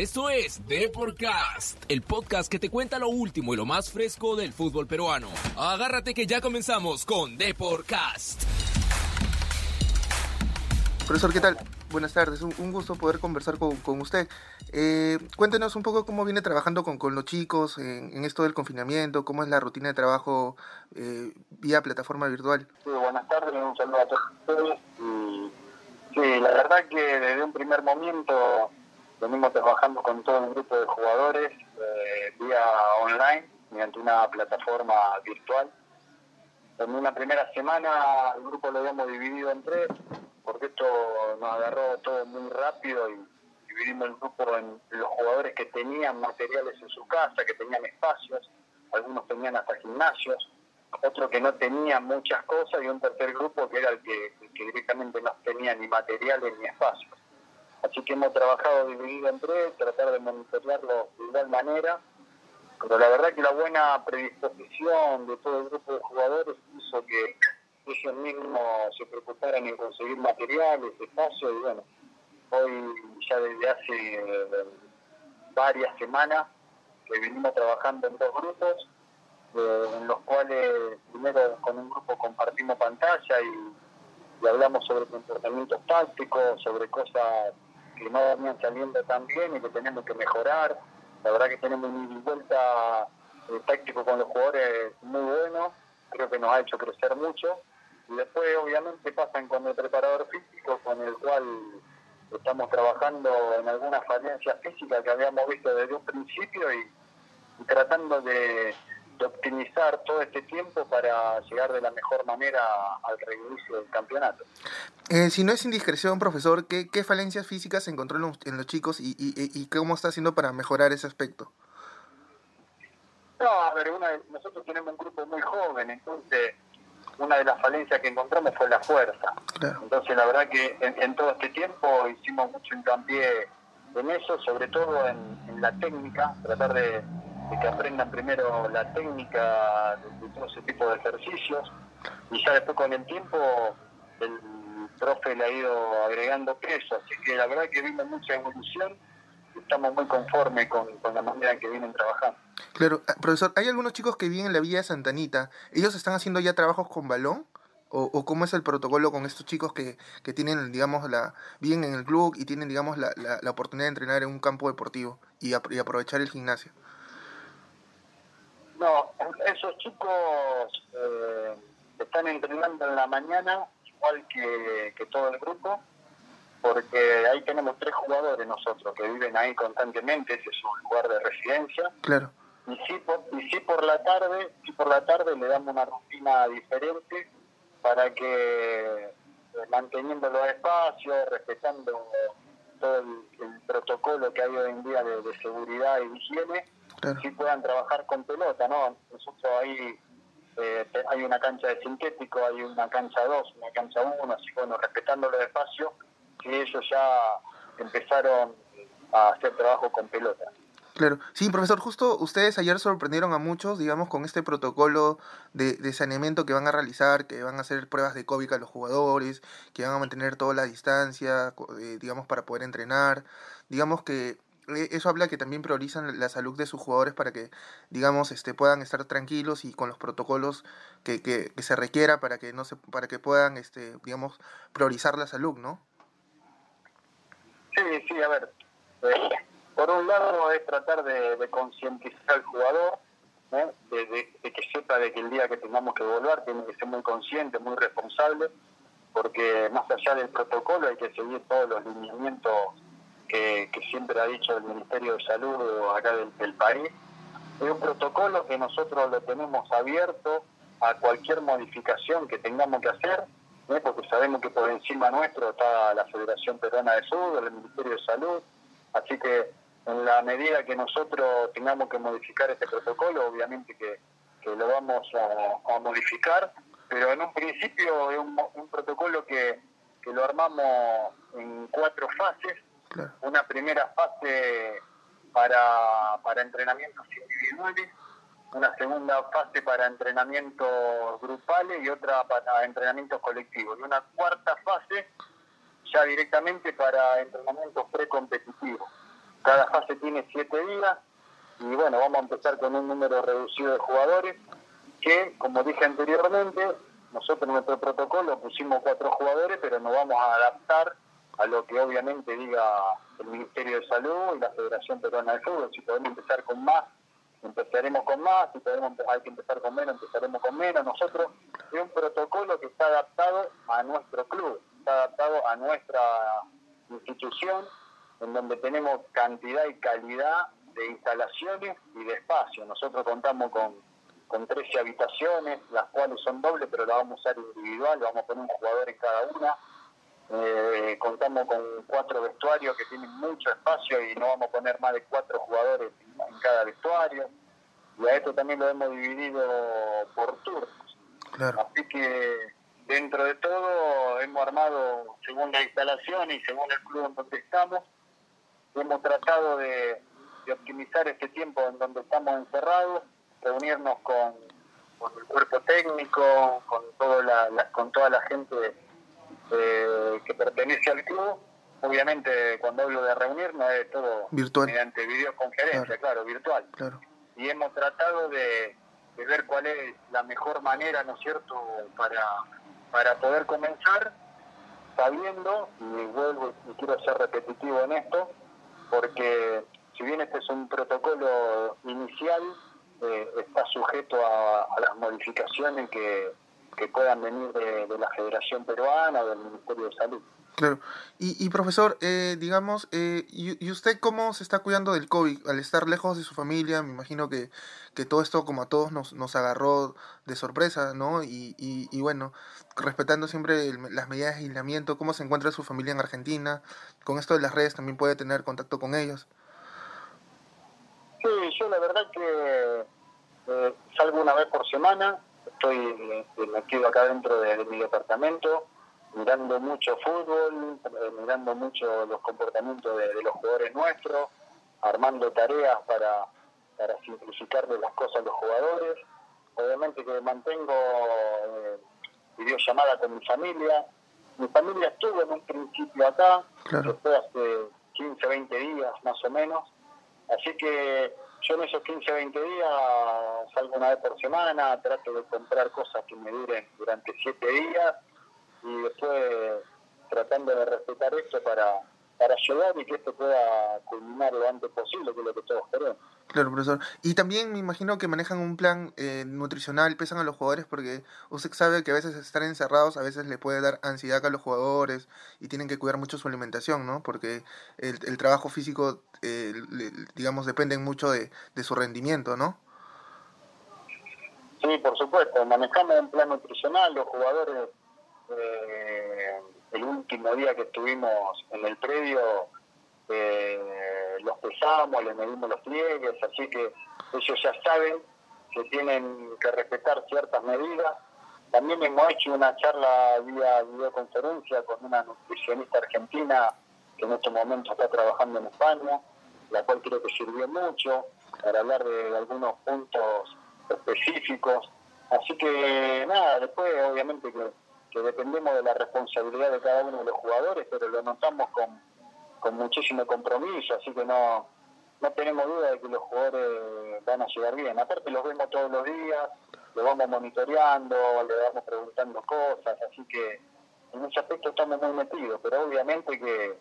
Esto es Deporcast, el podcast que te cuenta lo último y lo más fresco del fútbol peruano. Agárrate que ya comenzamos con Deporcast. Profesor, ¿qué tal? Buenas tardes, un, gusto poder conversar con, usted. Eh, cuéntenos un poco cómo viene trabajando con, los chicos en, esto del confinamiento, cómo es la rutina de trabajo eh, vía plataforma virtual. Sí, buenas tardes, un saludo a todos ustedes. sí, la verdad que desde un primer momento venimos trabajando con todo un grupo de jugadores eh, vía online, mediante una plataforma virtual. En una primera semana el grupo lo habíamos dividido en tres porque esto nos agarró todo muy rápido y dividimos el grupo en los jugadores que tenían materiales en su casa, que tenían espacios, algunos tenían hasta gimnasios, otro que no tenía muchas cosas y un tercer grupo que era el que, directamente no tenía ni materiales ni espacios. Así que hemos trabajado dividido en tres, tratar de monitorearlo de igual manera, pero la verdad que la buena predisposición de todo el grupo de jugadores hizo que ellos mismos se preocuparan en conseguir materiales, espacio, y bueno, hoy ya desde hace eh, varias semanas que venimos trabajando en dos grupos, eh, en los cuales primero con un grupo compartimos pantalla y, hablamos sobre comportamientos tácticos, sobre cosas que no venían saliendo tan bien y que tenemos que mejorar. La verdad que tenemos un vuelta eh, táctico con los jugadores muy bueno, creo que nos ha hecho crecer mucho y después, obviamente, pasan con el preparador físico, con el cual estamos trabajando en algunas falencias físicas que habíamos visto desde un principio y, tratando de, optimizar todo este tiempo para llegar de la mejor manera al reinicio del campeonato. Eh, si no es indiscreción, profesor, ¿qué, qué falencias físicas se encontró en los, chicos y, y, y, cómo está haciendo para mejorar ese aspecto? No, a ver, nosotros tenemos un grupo muy joven, entonces una de las falencias que encontramos fue la fuerza. Entonces, la verdad que en, todo este tiempo hicimos mucho hincapié en eso, sobre todo en, la técnica, tratar de, que aprendan primero la técnica de, todo ese tipo de ejercicios y ya después con el tiempo el profe le ha ido agregando peso, así que la verdad que vimos mucha evolución estamos muy conformes con, la manera en que vienen trabajando. Claro, ah, profesor, hay algunos chicos que viven en la Villa de Santanita, ¿ellos están haciendo ya trabajos con balón? ¿O, cómo es el protocolo con estos chicos que, que tienen, digamos, la viven en el club y tienen, digamos, la, la, oportunidad de entrenar en un campo deportivo y, aprovechar el gimnasio? No, esos chicos eh, están entrenando en la mañana, igual que, que todo el grupo, porque ahí tenemos tres jugadores nosotros que viven ahí constantemente, ese es un lugar de residencia. Claro. Y sí por, y sí por la tarde, sí por la tarde le damos una rutina diferente para que eh, manteniendo los espacios, respetando todo el, protocolo que hay hoy en día de, seguridad y higiene, sí puedan trabajar con pelota, ¿no? Nosotros ahí eh, hay una cancha de sintético, hay una cancha 2, una cancha 1, así bueno, respetando los espacios, que ellos ya empezaron a hacer trabajo con pelota. Claro, sí, profesor, justo ustedes ayer sorprendieron a muchos, digamos, con este protocolo de, saneamiento que van a realizar, que van a hacer pruebas de COVID a los jugadores, que van a mantener toda la distancia, eh, digamos, para poder entrenar. Digamos que eso habla que también priorizan la salud de sus jugadores para que, digamos, este, puedan estar tranquilos y con los protocolos que, que, se requiera para que no se, para que puedan, este, digamos, priorizar la salud, ¿no? Sí, sí, a ver. Eh, por un lado es tratar de, concientizar al jugador, de, que sepa de que el día que tengamos que volver tiene que ser muy consciente, muy responsable, porque más allá del protocolo hay que seguir todos los lineamientos que, siempre ha dicho el Ministerio de Salud acá del, país. Es un protocolo que nosotros lo tenemos abierto a cualquier modificación que tengamos que hacer porque sabemos que por encima nuestro está la Federación Peruana de Fútbol, el Ministerio de Salud, así que en la medida que nosotros tengamos que modificar este protocolo, obviamente que, lo vamos a, modificar, pero en un principio es un, protocolo que, lo armamos en cuatro fases. Una primera fase para, para entrenamientos individuales, una segunda fase para entrenamientos grupales y otra para entrenamientos colectivos. Y una cuarta fase ya directamente para entrenamientos precompetitivos. cada fase tiene siete días y bueno, vamos a empezar con un número reducido de jugadores que, como dije anteriormente, nosotros en nuestro protocolo pusimos cuatro jugadores, pero nos vamos a adaptar a lo que obviamente diga el Ministerio de Salud y la Federación Peruana de Fútbol. Si podemos empezar con más, empezaremos con más, si podemos, hay que empezar con menos, empezaremos con menos. Nosotros es un protocolo que está adaptado a nuestro club, está adaptado a nuestra institución, en donde tenemos cantidad y calidad de instalaciones y de espacio. Nosotros contamos con, con 13 habitaciones, las cuales son dobles, pero las vamos a usar individual, vamos a poner un jugador en cada una. Eh, contamos con cuatro vestuarios que tienen mucho espacio y no vamos a poner más de cuatro jugadores en cada vestuario. Y a esto también lo hemos dividido por turnos. Así que dentro de todo hemos armado, según la instalación y según el club en donde estamos, hemos tratado de, optimizar este tiempo en donde estamos encerrados, reunirnos con, el cuerpo técnico, con, todo la, con toda la gente eh, que pertenece al club. Obviamente, cuando hablo de reunirnos es todo virtual. mediante videoconferencia, claro, virtual. Y hemos tratado de, ver cuál es la mejor manera, ¿no es cierto?, para, para poder comenzar sabiendo, y vuelvo y quiero ser repetitivo en esto, porque si bien este es un protocolo inicial, eh, está sujeto a, las modificaciones que, puedan venir de, la Federación Peruana o del Ministerio de Salud. Claro. Y, y profesor, eh, digamos, eh, y, usted cómo se está cuidando del COVID? Al estar lejos de su familia, me imagino que, que todo esto, como a todos, nos, nos agarró de sorpresa, ¿no? Y, y, y bueno, respetando siempre las medidas de aislamiento, ¿cómo se encuentra su familia en Argentina? Con esto de las redes también puede tener contacto con ellos. Sí, yo la verdad que eh, salgo una vez por semana, estoy eh, metido acá dentro de, mi departamento, mirando mucho fútbol, eh, mirando mucho los comportamientos de, los jugadores nuestros, armando tareas para, para simplificarle las cosas a los jugadores. Obviamente que mantengo videollamada con mi familia. Mi familia estuvo en un principio acá, claro. fue hace 15, 20 días más o menos. Así que yo en esos 15, 20 días salgo una vez por semana, trato de comprar cosas que me duren durante 7 días y después tratando de respetar esto para, para ayudar y que esto pueda culminar lo antes posible, que es lo que todos queremos. Claro, profesor. Y también me imagino que manejan un plan eh, nutricional, pesan a los jugadores porque usted sabe que a veces estar encerrados a veces le puede dar ansiedad a los jugadores y tienen que cuidar mucho su alimentación, ¿no? Porque el, el trabajo físico, eh, digamos, depende mucho de, de su rendimiento, ¿no? Sí, por supuesto. Manejamos un plan nutricional, los jugadores, eh, el último día que estuvimos en el predio, eh, los pesamos, les medimos los pliegues, así que ellos ya saben que tienen que respetar ciertas medidas. También hemos hecho una charla vía videoconferencia con una nutricionista argentina que en este momento está trabajando en España, la cual creo que sirvió mucho para hablar de algunos puntos específicos. Así que nada, después obviamente que, que dependemos de la responsabilidad de cada uno de los jugadores, pero lo notamos con, con muchísimo compromiso, así que no, no tenemos duda de que los jugadores van a llegar bien. Aparte los vemos todos los días, los vamos monitoreando, le vamos preguntando cosas, así que en ese aspecto estamos muy metidos, pero obviamente que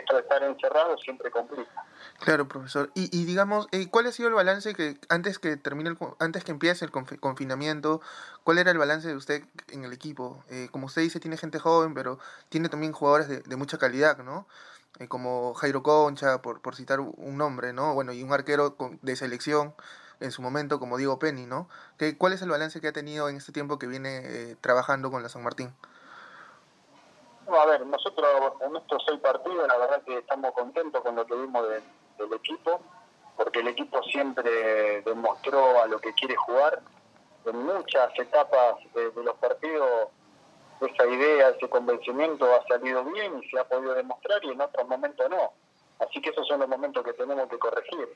estar encerrado siempre complica. Claro, profesor. Y, y digamos, eh, ¿cuál ha sido el balance que antes que termine el, antes que empiece el confinamiento, cuál era el balance de usted en el equipo? Eh, como usted dice, tiene gente joven, pero tiene también jugadores de, de mucha calidad, ¿no? Eh, como Jairo Concha, por, por citar un nombre, ¿no? Bueno, y un arquero de selección en su momento como Diego Penny, ¿no? ¿Qué, ¿Cuál es el balance que ha tenido en este tiempo que viene trabajando con la San Martín? A ver, nosotros en estos seis partidos la verdad que estamos contentos con lo que vimos del equipo, porque el equipo siempre demostró a lo que quiere jugar. En muchas etapas de los partidos esa idea, ese convencimiento ha salido bien y se ha podido demostrar y en otros momentos no. Así que esos son los momentos que tenemos que corregir.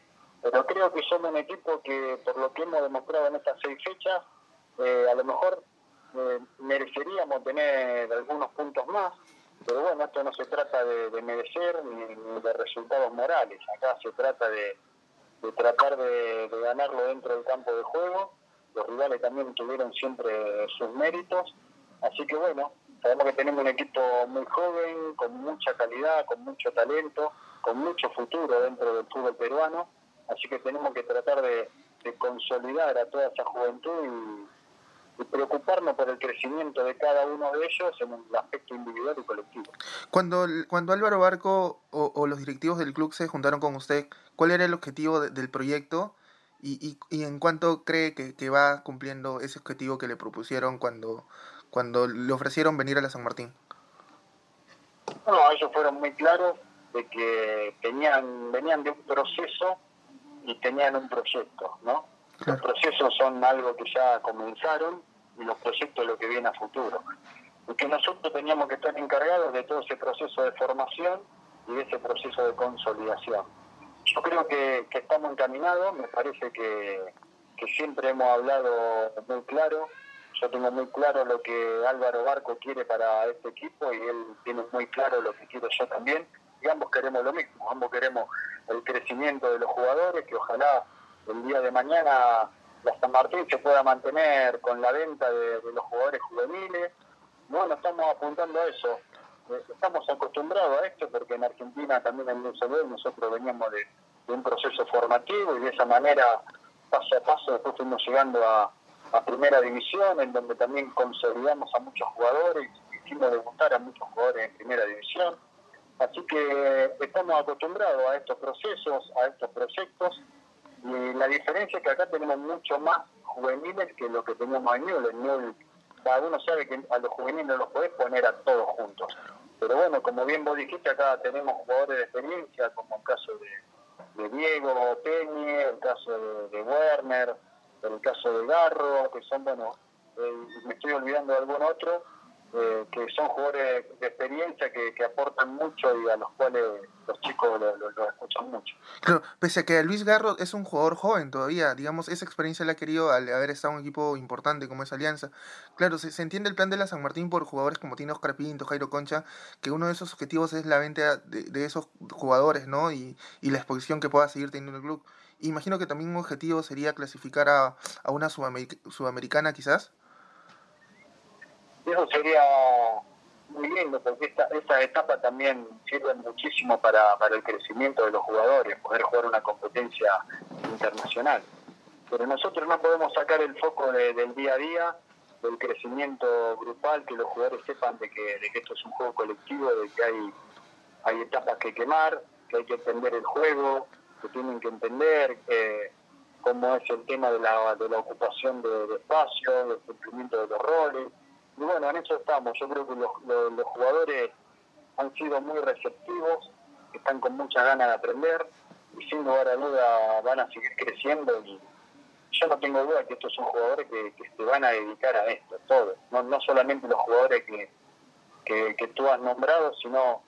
Pero creo que somos un equipo que, por lo que hemos demostrado en estas seis fechas, eh, a lo mejor eh, mereceríamos tener algunos puntos más. Pero bueno, esto no se trata de, merecer ni, de resultados morales. Acá se trata de, tratar de, ganarlo dentro del campo de juego. Los rivales también tuvieron siempre sus méritos. Así que bueno, sabemos que tenemos un equipo muy joven, con mucha calidad, con mucho talento, con mucho futuro dentro del fútbol peruano. Así que tenemos que tratar de, consolidar a toda esa juventud y preocuparnos el crecimiento de cada uno de ellos en el aspecto individual y colectivo. Cuando, cuando Álvaro Barco o, los directivos del club se juntaron con usted, ¿cuál era el objetivo del proyecto y, y, en cuánto cree que, va cumpliendo ese objetivo que le propusieron cuando, cuando le ofrecieron venir a la San Martín? No, ellos fueron muy claros de que tenían, venían de un proceso y tenían un proyecto, ¿no? Los procesos son algo que ya comenzaron y los proyectos lo que viene a futuro. Y que nosotros teníamos que estar encargados de todo ese proceso de formación y de ese proceso de consolidación. Yo creo que, estamos encaminados, me parece que, que siempre hemos hablado muy claro, yo tengo muy claro lo que Álvaro Barco quiere para este equipo y él tiene muy claro lo que quiero yo también. Y ambos queremos lo mismo, ambos queremos el crecimiento de los jugadores, que ojalá el día de mañana la San Martín se pueda mantener con la venta de, los jugadores juveniles. Bueno, estamos apuntando a eso. Eh, estamos acostumbrados a esto porque en Argentina también en el nosotros veníamos de, un proceso formativo y de esa manera, paso a paso, después fuimos llegando a, primera división, en donde también consolidamos a muchos jugadores, y hicimos debutar a muchos jugadores en primera división. Así que estamos acostumbrados a estos procesos, a estos proyectos, y la diferencia es que acá tenemos mucho más juveniles que lo que teníamos en Newell. En Newell, cada uno sabe que a los juveniles los podés poner a todos juntos. Pero bueno, como bien vos dijiste, acá tenemos jugadores de experiencia, como el caso de, Diego Peñe, el caso de, Werner, el caso de Garro, que son, bueno, eh, me estoy olvidando de algún otro, eh, que son jugadores de experiencia que, aportan mucho y a los cuales los chicos lo, escuchan mucho. Claro, pese a que Luis Garro es un jugador joven todavía, digamos, esa experiencia la ha querido al haber estado en un equipo importante como es Alianza. Claro, se, entiende el plan de la San Martín por jugadores como tiene Oscar Pinto, Jairo Concha, que uno de esos objetivos es la venta de, esos jugadores, ¿no? Y, y la exposición que pueda seguir teniendo el club. Imagino que también un objetivo sería clasificar a, a una sudamericana quizás eso sería muy lindo porque esta, esta etapa también sirve muchísimo para, para el crecimiento de los jugadores, poder jugar una competencia internacional. Pero nosotros no podemos sacar el foco del día a día, del crecimiento grupal, que los jugadores sepan de que, de que esto es un juego colectivo, de que hay, hay etapas que quemar, que hay que entender el juego, que tienen que entender eh, cómo es el tema de la, de la ocupación de, de espacio, del cumplimiento de los roles y bueno, en eso estamos. Yo creo que los, los, jugadores han sido muy receptivos, están con mucha ganas de aprender y sin lugar a duda van a seguir creciendo y yo no tengo duda que estos son jugadores que, se van a dedicar a esto, todo. No, no solamente los jugadores que, que, que tú has nombrado, sino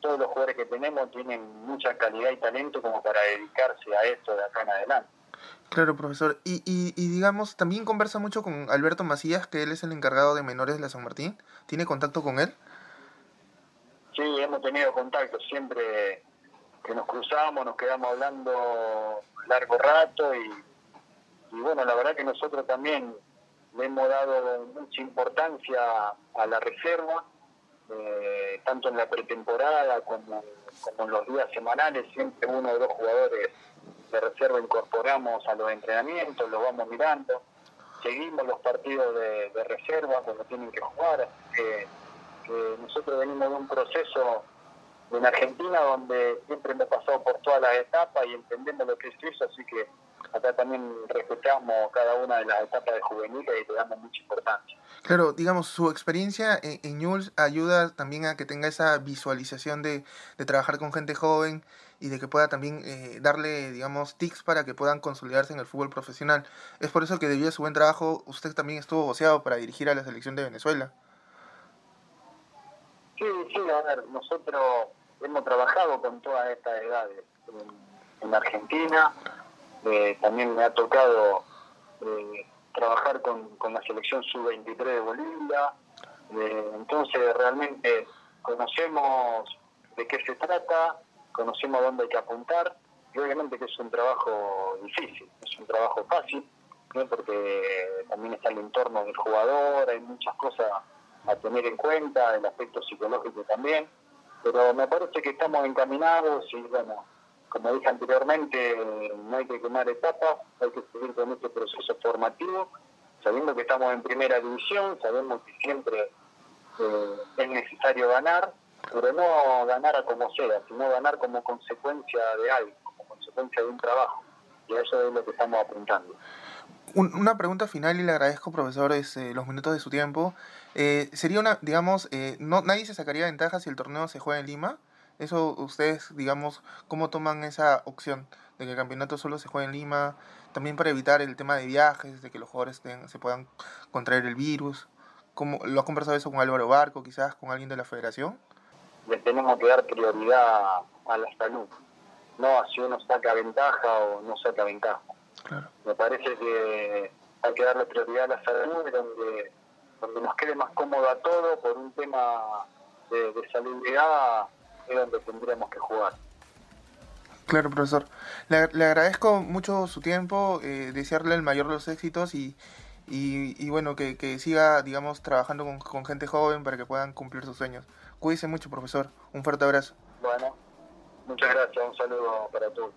todos los jugadores que tenemos tienen mucha calidad y talento como para dedicarse a esto de acá en adelante. Claro, profesor. Y, y, digamos, también conversa mucho con Alberto Macías, que él es el encargado de menores de la San Martín. ¿Tiene contacto con él? Sí, hemos tenido contacto. Siempre que nos cruzamos, nos quedamos hablando largo rato y, y bueno, la verdad que nosotros también le hemos dado mucha importancia a la reserva, eh, tanto en la pretemporada como, como en los días semanales, siempre uno o dos jugadores de reserva incorporamos a los entrenamientos, los vamos mirando, seguimos los partidos de, reserva cuando tienen que jugar, que, nosotros venimos de un proceso en Argentina donde siempre hemos pasado por todas las etapas y entendemos lo que es eso, así que acá también respetamos cada una de las etapas de juvenil y le damos mucha importancia. Claro, digamos, su experiencia en, en ayuda también a que tenga esa visualización de, de trabajar con gente joven y de que pueda también eh, darle, digamos, tics para que puedan consolidarse en el fútbol profesional. Es por eso que debido a su buen trabajo, usted también estuvo voceado para dirigir a la selección de Venezuela. Sí, sí, a ver, nosotros hemos trabajado con todas estas edades en, Argentina, eh, también me ha tocado eh, trabajar con, con, la selección sub-23 de Bolivia, entonces realmente conocemos de qué se trata, conocemos dónde hay que apuntar y obviamente que es un trabajo difícil, es un trabajo fácil, porque también está el entorno del jugador, hay muchas cosas a tener en cuenta, el aspecto psicológico también, pero me parece que estamos encaminados y bueno, como dije anteriormente, no hay que quemar etapas, hay que seguir con este proceso formativo, sabiendo que estamos en primera división, sabemos que siempre eh, es necesario ganar, pero no ganar a como sea, sino ganar como consecuencia de algo, como consecuencia de un trabajo. Y eso es lo que estamos apuntando. Una pregunta final y le agradezco, profesor, es, eh, los minutos de su tiempo. Eh, sería una, digamos, eh, no, nadie se sacaría ventaja si el torneo se juega en Lima. Eso ustedes, digamos, ¿cómo toman esa opción de que el campeonato solo se juegue en Lima? También para evitar el tema de viajes, de que los jugadores se puedan contraer el virus. ¿Cómo, ¿Lo ha conversado eso con Álvaro Barco, quizás con alguien de la federación? Le tenemos que dar prioridad a la salud, no a si uno saca ventaja o no saca ventaja. Me parece que hay que darle prioridad a la salud, donde, donde nos quede más cómodo a todo por un tema de, de salubridad, es donde tendríamos que jugar. Claro, profesor. Le, agradezco mucho su tiempo, eh, desearle el mayor de los éxitos y, y, bueno, que, que, siga, digamos, trabajando con, con, gente joven para que puedan cumplir sus sueños. Cuídese mucho, profesor. Un fuerte abrazo. Bueno, muchas gracias. Un saludo para todos.